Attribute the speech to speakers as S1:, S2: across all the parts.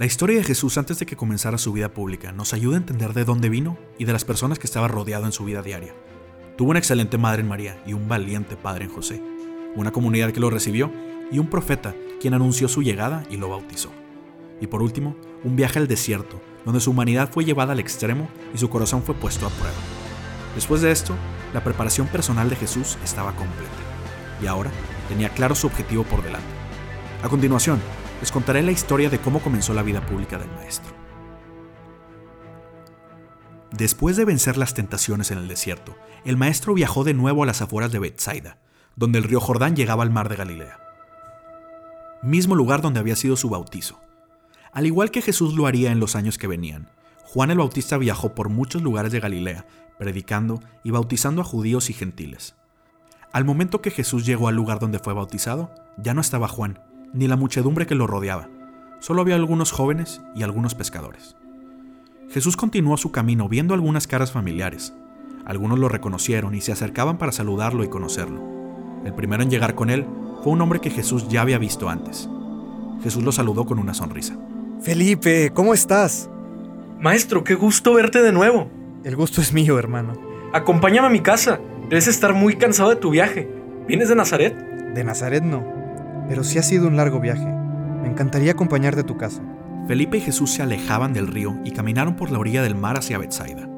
S1: La historia de Jesús antes de que comenzara su vida pública nos ayuda a entender de dónde vino y de las personas que estaba rodeado en su vida diaria. Tuvo una excelente madre en María y un valiente padre en José, una comunidad que lo recibió y un profeta quien anunció su llegada y lo bautizó. Y por último, un viaje al desierto, donde su humanidad fue llevada al extremo y su corazón fue puesto a prueba. Después de esto, la preparación personal de Jesús estaba completa, y ahora tenía claro su objetivo por delante. A continuación, les contaré la historia de cómo comenzó la vida pública del maestro. Después de vencer las tentaciones en el desierto, el maestro viajó de nuevo a las afueras de Bethsaida, donde el río Jordán llegaba al mar de Galilea, mismo lugar donde había sido su bautizo. Al igual que Jesús lo haría en los años que venían, Juan el Bautista viajó por muchos lugares de Galilea, predicando y bautizando a judíos y gentiles. Al momento que Jesús llegó al lugar donde fue bautizado, ya no estaba Juan, ni la muchedumbre que lo rodeaba. Solo había algunos jóvenes y algunos pescadores. Jesús continuó su camino viendo algunas caras familiares. Algunos lo reconocieron y se acercaban para saludarlo y conocerlo. El primero en llegar con él fue un hombre que Jesús ya había visto antes. Jesús lo saludó con una sonrisa.
S2: Felipe, ¿cómo estás?
S3: Maestro, qué gusto verte de nuevo.
S2: El gusto es mío, hermano.
S3: Acompáñame a mi casa. Debes estar muy cansado de tu viaje. ¿Vienes de Nazaret?
S2: De Nazaret no, pero sí ha sido un largo viaje. Me encantaría acompañarte a tu casa.
S1: Felipe y Jesús se alejaban del río y caminaron por la orilla del mar hacia Bethsaida.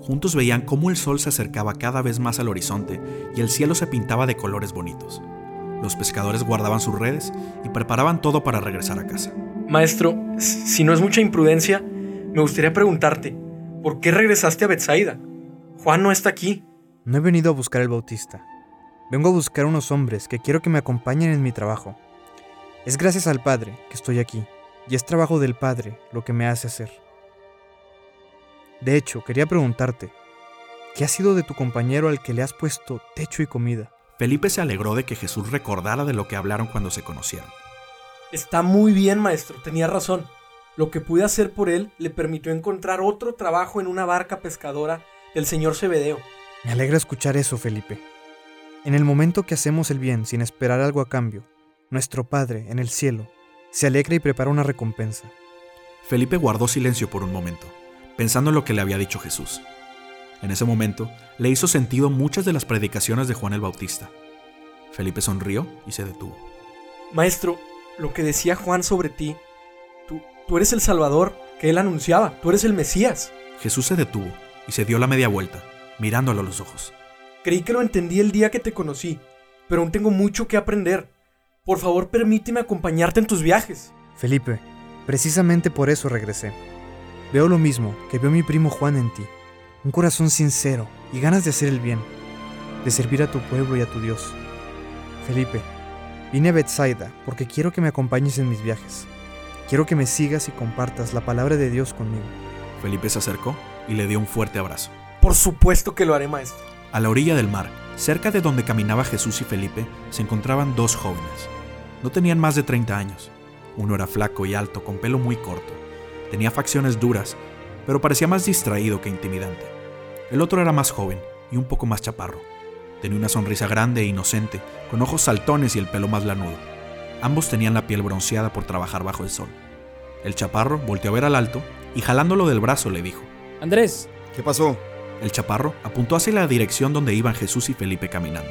S1: Juntos veían cómo el sol se acercaba cada vez más al horizonte y el cielo se pintaba de colores bonitos. Los pescadores guardaban sus redes y preparaban todo para regresar a casa.
S3: Maestro, si no es mucha imprudencia, me gustaría preguntarte, ¿por qué regresaste a Bethsaida? Juan no está aquí.
S2: No he venido a buscar el Bautista. Vengo a buscar unos hombres que quiero que me acompañen en mi trabajo. Es gracias al Padre que estoy aquí, y es trabajo del Padre lo que me hace hacer. De hecho, quería preguntarte, ¿qué ha sido de tu compañero al que le has puesto techo y comida?
S1: Felipe se alegró de que Jesús recordara de lo que hablaron cuando se conocieron.
S3: Está muy bien, maestro, tenía razón. Lo que pude hacer por él le permitió encontrar otro trabajo en una barca pescadora del señor Cebedeo.
S2: Me alegra escuchar eso, Felipe. En el momento que hacemos el bien sin esperar algo a cambio, nuestro Padre en el cielo se alegra y prepara una recompensa.
S1: Felipe guardó silencio por un momento, pensando en lo que le había dicho Jesús. En ese momento le hizo sentido muchas de las predicaciones de Juan el Bautista. Felipe sonrió y se detuvo.
S3: Maestro, lo que decía Juan sobre ti, tú, tú eres el Salvador que él anunciaba, tú eres el Mesías.
S1: Jesús se detuvo y se dio la media vuelta, mirándolo a los ojos.
S3: Creí que lo entendí el día que te conocí, pero aún tengo mucho que aprender. Por favor, permíteme acompañarte en tus viajes.
S2: Felipe, precisamente por eso regresé. Veo lo mismo que vio mi primo Juan en ti. Un corazón sincero y ganas de hacer el bien, de servir a tu pueblo y a tu Dios. Felipe, vine a Bethsaida porque quiero que me acompañes en mis viajes. Quiero que me sigas y compartas la palabra de Dios conmigo.
S1: Felipe se acercó y le dio un fuerte abrazo.
S3: Por supuesto que lo haré, maestro.
S1: A la orilla del mar, cerca de donde caminaba Jesús y Felipe, se encontraban dos jóvenes. No tenían más de 30 años. Uno era flaco y alto, con pelo muy corto. Tenía facciones duras, pero parecía más distraído que intimidante. El otro era más joven y un poco más chaparro. Tenía una sonrisa grande e inocente, con ojos saltones y el pelo más lanudo. Ambos tenían la piel bronceada por trabajar bajo el sol. El chaparro volteó a ver al alto y jalándolo del brazo le dijo,
S4: Andrés,
S5: ¿Qué pasó?
S1: El chaparro apuntó hacia la dirección donde iban Jesús y Felipe caminando.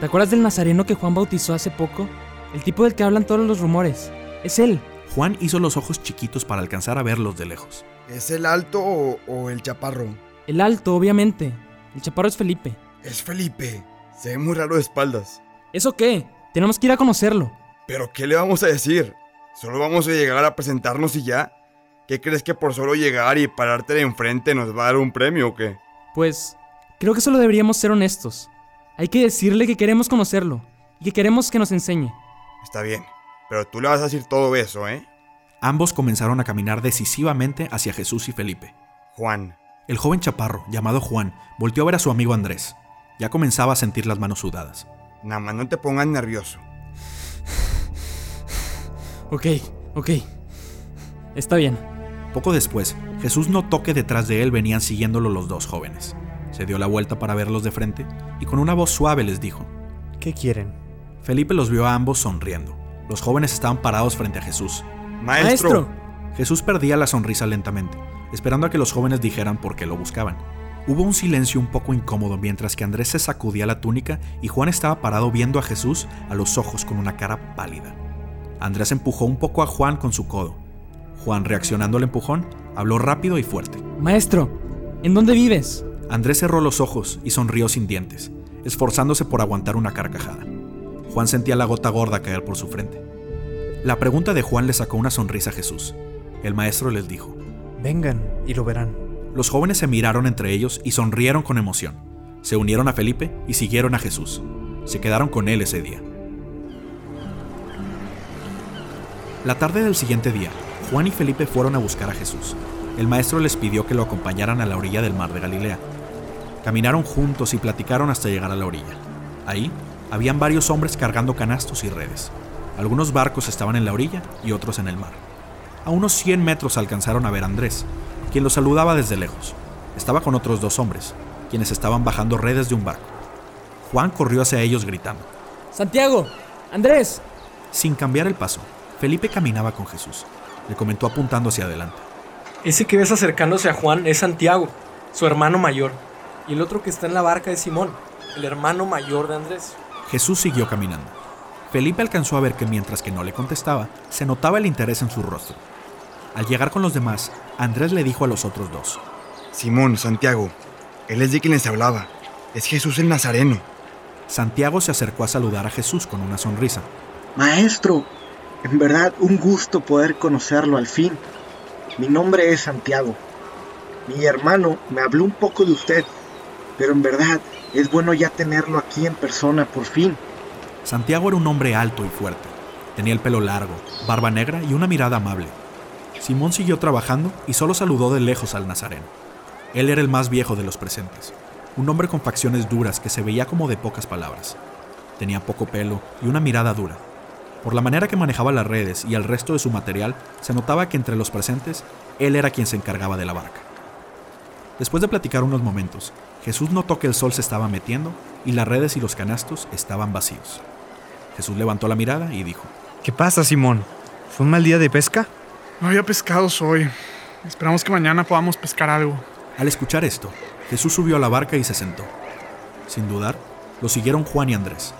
S4: ¿te acuerdas del nazareno que Juan bautizó hace poco? El tipo del que hablan todos los rumores. Es él.
S1: Juan hizo los ojos chiquitos para alcanzar a verlos de lejos.
S5: ¿Es el alto o, o el chaparro?
S4: El alto, obviamente. El chaparro es Felipe.
S5: Es Felipe. Se ve muy raro de espaldas.
S4: ¿Eso qué? Tenemos que ir a conocerlo.
S5: ¿Pero qué le vamos a decir? ¿Solo vamos a llegar a presentarnos y ya? ¿Qué crees que por solo llegar y pararte de enfrente nos va a dar un premio o qué?
S4: Pues, creo que solo deberíamos ser honestos. Hay que decirle que queremos conocerlo y que queremos que nos enseñe.
S5: Está bien, pero tú le vas a decir todo eso, ¿eh?
S1: Ambos comenzaron a caminar decisivamente hacia Jesús y Felipe.
S5: Juan,
S1: El joven chaparro, llamado Juan, volteó a ver a su amigo Andrés. Ya comenzaba a sentir las manos sudadas.
S5: nada más no te pongas nervioso.
S4: Ok, ok. Está bien.
S1: Poco después, Jesús notó que detrás de él venían siguiéndolo los dos jóvenes. Se dio la vuelta para verlos de frente y con una voz suave les dijo.
S2: ¿Qué quieren?
S1: Felipe los vio a ambos sonriendo. Los jóvenes estaban parados frente a Jesús.
S5: Maestro,
S1: Jesús perdía la sonrisa lentamente, esperando a que los jóvenes dijeran por qué lo buscaban. Hubo un silencio un poco incómodo mientras que Andrés se sacudía la túnica y Juan estaba parado viendo a Jesús a los ojos con una cara pálida. Andrés empujó un poco a Juan con su codo. Juan, reaccionando al empujón, habló rápido y fuerte.
S4: Maestro, ¿en dónde vives?
S1: Andrés cerró los ojos y sonrió sin dientes, esforzándose por aguantar una carcajada. Juan sentía la gota gorda caer por su frente. La pregunta de Juan le sacó una sonrisa a Jesús. El maestro les dijo,
S2: Vengan y lo verán.
S1: Los jóvenes se miraron entre ellos y sonrieron con emoción. Se unieron a Felipe y siguieron a Jesús. Se quedaron con él ese día. La tarde del siguiente día, Juan y Felipe fueron a buscar a Jesús. El maestro les pidió que lo acompañaran a la orilla del mar de Galilea. Caminaron juntos y platicaron hasta llegar a la orilla. Ahí habían varios hombres cargando canastos y redes. Algunos barcos estaban en la orilla y otros en el mar. A unos 100 metros alcanzaron a ver a Andrés, quien los saludaba desde lejos. Estaba con otros dos hombres, quienes estaban bajando redes de un barco. Juan corrió hacia ellos gritando.
S4: Santiago, Andrés.
S1: Sin cambiar el paso, Felipe caminaba con Jesús. Le comentó apuntando hacia adelante.
S3: Ese que ves acercándose a Juan es Santiago, su hermano mayor. Y el otro que está en la barca es Simón, el hermano mayor de Andrés.
S1: Jesús siguió caminando. Felipe alcanzó a ver que mientras que no le contestaba, se notaba el interés en su rostro. Al llegar con los demás, Andrés le dijo a los otros dos.
S5: Simón, Santiago, él es de quien les hablaba. Es Jesús el Nazareno.
S1: Santiago se acercó a saludar a Jesús con una sonrisa.
S6: Maestro, en verdad un gusto poder conocerlo al fin. Mi nombre es Santiago. Mi hermano me habló un poco de usted, pero en verdad es bueno ya tenerlo aquí en persona por fin.
S1: Santiago era un hombre alto y fuerte. Tenía el pelo largo, barba negra y una mirada amable. Simón siguió trabajando y solo saludó de lejos al nazareno. Él era el más viejo de los presentes, un hombre con facciones duras que se veía como de pocas palabras. Tenía poco pelo y una mirada dura. Por la manera que manejaba las redes y el resto de su material, se notaba que entre los presentes, él era quien se encargaba de la barca. Después de platicar unos momentos, Jesús notó que el sol se estaba metiendo y las redes y los canastos estaban vacíos. Jesús levantó la mirada y dijo,
S2: ¿Qué pasa, Simón? ¿Fue un mal día de pesca?
S7: No había pescados hoy. Esperamos que mañana podamos pescar algo.
S1: Al escuchar esto, Jesús subió a la barca y se sentó. Sin dudar, lo siguieron Juan y Andrés.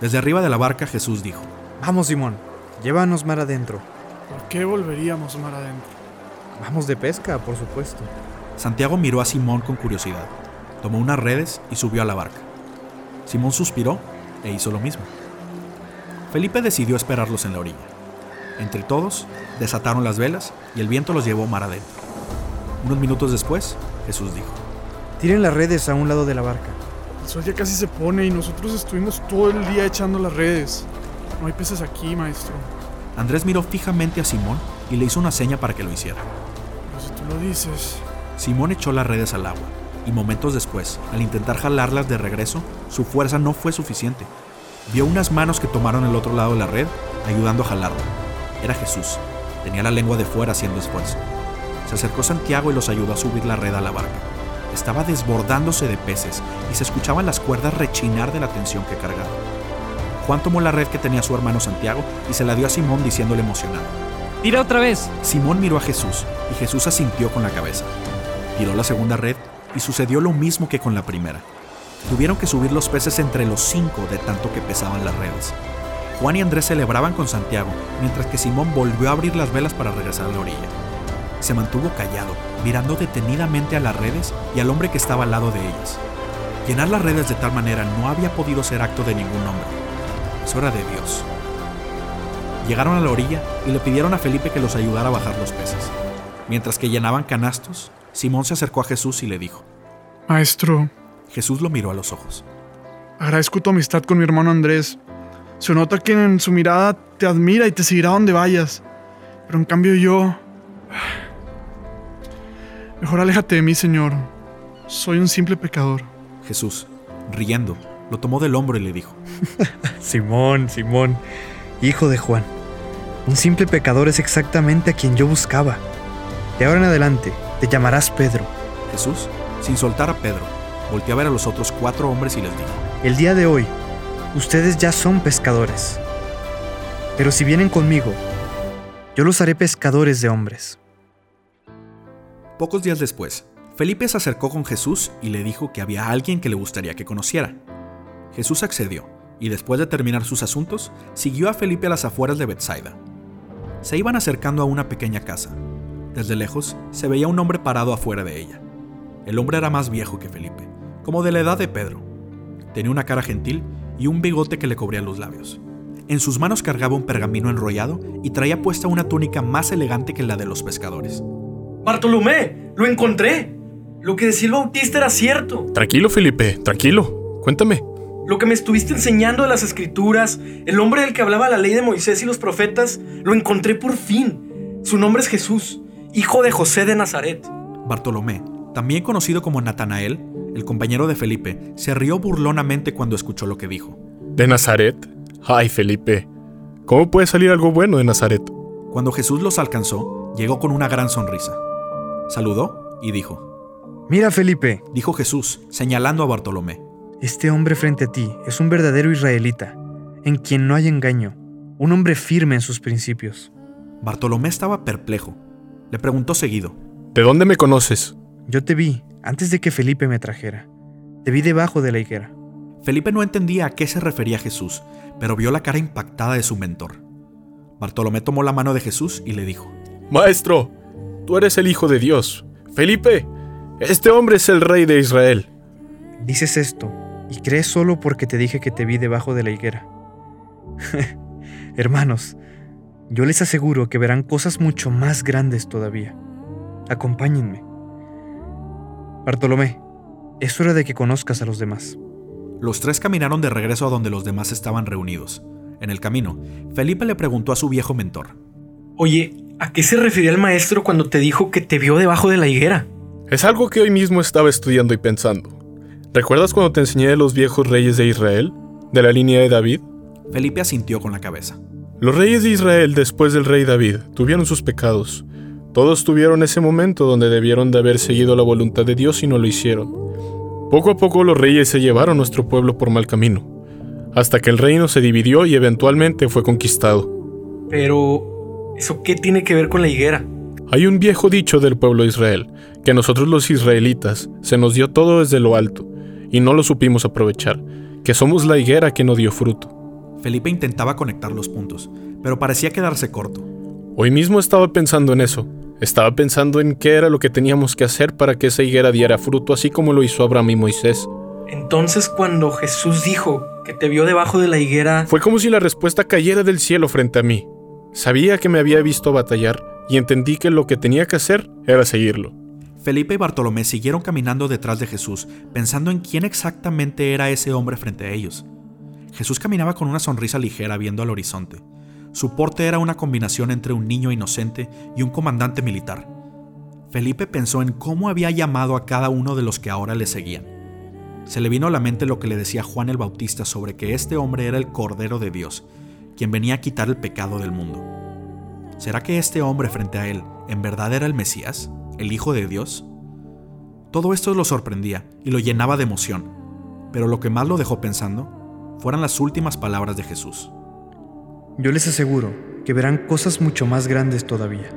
S1: Desde arriba de la barca Jesús dijo,
S2: Vamos, Simón, llévanos mar adentro.
S7: ¿Por qué volveríamos mar adentro?
S2: Vamos de pesca, por supuesto.
S1: Santiago miró a Simón con curiosidad, tomó unas redes y subió a la barca. Simón suspiró e hizo lo mismo. Felipe decidió esperarlos en la orilla. Entre todos, desataron las velas y el viento los llevó mar adentro. Unos minutos después, Jesús dijo,
S2: Tiren las redes a un lado de la barca.
S7: El sol ya casi se pone y nosotros estuvimos todo el día echando las redes. No hay peces aquí, maestro.
S1: Andrés miró fijamente a Simón y le hizo una seña para que lo hiciera.
S7: Pero si tú lo dices...
S1: Simón echó las redes al agua, y momentos después, al intentar jalarlas de regreso, su fuerza no fue suficiente. Vio unas manos que tomaron el otro lado de la red, ayudando a jalarla. Era Jesús. Tenía la lengua de fuera haciendo esfuerzo. Se acercó Santiago y los ayudó a subir la red a la barca. Estaba desbordándose de peces y se escuchaban las cuerdas rechinar de la tensión que cargaba. Juan tomó la red que tenía su hermano Santiago y se la dio a Simón diciéndole emocionado.
S4: Tira otra vez.
S1: Simón miró a Jesús y Jesús asintió con la cabeza. Tiró la segunda red y sucedió lo mismo que con la primera. Tuvieron que subir los peces entre los cinco de tanto que pesaban las redes. Juan y Andrés celebraban con Santiago, mientras que Simón volvió a abrir las velas para regresar a la orilla. Se mantuvo callado, mirando detenidamente a las redes y al hombre que estaba al lado de ellas. Llenar las redes de tal manera no había podido ser acto de ningún hombre. Eso era de Dios. Llegaron a la orilla y le pidieron a Felipe que los ayudara a bajar los peces. Mientras que llenaban canastos, Simón se acercó a Jesús y le dijo,
S7: Maestro,
S1: Jesús lo miró a los ojos.
S7: agradezco tu amistad con mi hermano Andrés. Se nota que en su mirada te admira y te seguirá donde vayas. Pero en cambio yo... Mejor aléjate de mí, Señor. Soy un simple pecador.
S1: Jesús, riendo, lo tomó del hombro y le dijo,
S2: Simón, Simón, hijo de Juan. Un simple pecador es exactamente a quien yo buscaba. De ahora en adelante te llamarás Pedro.
S1: Jesús, sin soltar a Pedro, volteó a ver a los otros cuatro hombres y les dijo,
S2: El día de hoy, ustedes ya son pescadores. Pero si vienen conmigo, Yo los haré pescadores de hombres.
S1: Pocos días después, Felipe se acercó con Jesús y le dijo que había alguien que le gustaría que conociera. Jesús accedió y después de terminar sus asuntos, siguió a Felipe a las afueras de Bethsaida. Se iban acercando a una pequeña casa. Desde lejos se veía un hombre parado afuera de ella. El hombre era más viejo que Felipe, como de la edad de Pedro. Tenía una cara gentil y un bigote que le cubría los labios. En sus manos cargaba un pergamino enrollado y traía puesta una túnica más elegante que la de los pescadores.
S3: Bartolomé, lo encontré. Lo que decía el Bautista era cierto.
S8: Tranquilo, Felipe, tranquilo. Cuéntame.
S3: Lo que me estuviste enseñando de las escrituras, el hombre del que hablaba la ley de Moisés y los profetas, lo encontré por fin. Su nombre es Jesús, hijo de José de Nazaret.
S1: Bartolomé, también conocido como Natanael, el compañero de Felipe, se rió burlonamente cuando escuchó lo que dijo.
S8: ¿De Nazaret? Ay, Felipe. ¿Cómo puede salir algo bueno de Nazaret?
S1: Cuando Jesús los alcanzó, llegó con una gran sonrisa. Saludó y dijo,
S2: Mira, Felipe,
S1: dijo Jesús, señalando a Bartolomé.
S2: Este hombre frente a ti es un verdadero israelita, en quien no hay engaño, un hombre firme en sus principios.
S1: Bartolomé estaba perplejo. Le preguntó seguido,
S8: ¿De dónde me conoces?
S2: Yo te vi antes de que Felipe me trajera. Te vi debajo de la higuera.
S1: Felipe no entendía a qué se refería Jesús, pero vio la cara impactada de su mentor. Bartolomé tomó la mano de Jesús y le dijo,
S8: Maestro, tú eres el Hijo de Dios. Felipe, este hombre es el Rey de Israel.
S2: Dices esto y crees solo porque te dije que te vi debajo de la higuera. Hermanos, yo les aseguro que verán cosas mucho más grandes todavía. Acompáñenme. Bartolomé, es hora de que conozcas a los demás.
S1: Los tres caminaron de regreso a donde los demás estaban reunidos. En el camino, Felipe le preguntó a su viejo mentor,
S3: Oye, ¿a qué se refería el maestro cuando te dijo que te vio debajo de la higuera?
S8: Es algo que hoy mismo estaba estudiando y pensando. ¿Recuerdas cuando te enseñé de los viejos reyes de Israel? ¿De la línea de David?
S1: Felipe asintió con la cabeza.
S8: Los reyes de Israel después del rey David tuvieron sus pecados. Todos tuvieron ese momento donde debieron de haber seguido la voluntad de Dios y no lo hicieron. Poco a poco los reyes se llevaron nuestro pueblo por mal camino, hasta que el reino se dividió y eventualmente fue conquistado.
S3: Pero, ¿eso qué tiene que ver con la higuera?
S8: Hay un viejo dicho del pueblo de Israel, que a nosotros los israelitas se nos dio todo desde lo alto, y no lo supimos aprovechar, que somos la higuera que no dio fruto.
S1: Felipe intentaba conectar los puntos, pero parecía quedarse corto.
S8: Hoy mismo estaba pensando en eso. Estaba pensando en qué era lo que teníamos que hacer para que esa higuera diera fruto, así como lo hizo Abraham y Moisés.
S3: Entonces cuando Jesús dijo que te vio debajo de la higuera,
S8: Fue como si la respuesta cayera del cielo frente a mí. Sabía que me había visto batallar y entendí que lo que tenía que hacer era seguirlo.
S1: Felipe y Bartolomé siguieron caminando detrás de Jesús, pensando en quién exactamente era ese hombre frente a ellos. Jesús caminaba con una sonrisa ligera viendo al horizonte. Su porte era una combinación entre un niño inocente y un comandante militar. Felipe pensó en cómo había llamado a cada uno de los que ahora le seguían. Se le vino a la mente lo que le decía Juan el Bautista sobre que este hombre era el Cordero de Dios, quien venía a quitar el pecado del mundo. ¿Será que este hombre frente a él en verdad era el Mesías, el Hijo de Dios? Todo esto lo sorprendía y lo llenaba de emoción, pero lo que más lo dejó pensando fueron las últimas palabras de Jesús.
S2: Yo les aseguro que verán cosas mucho más grandes todavía.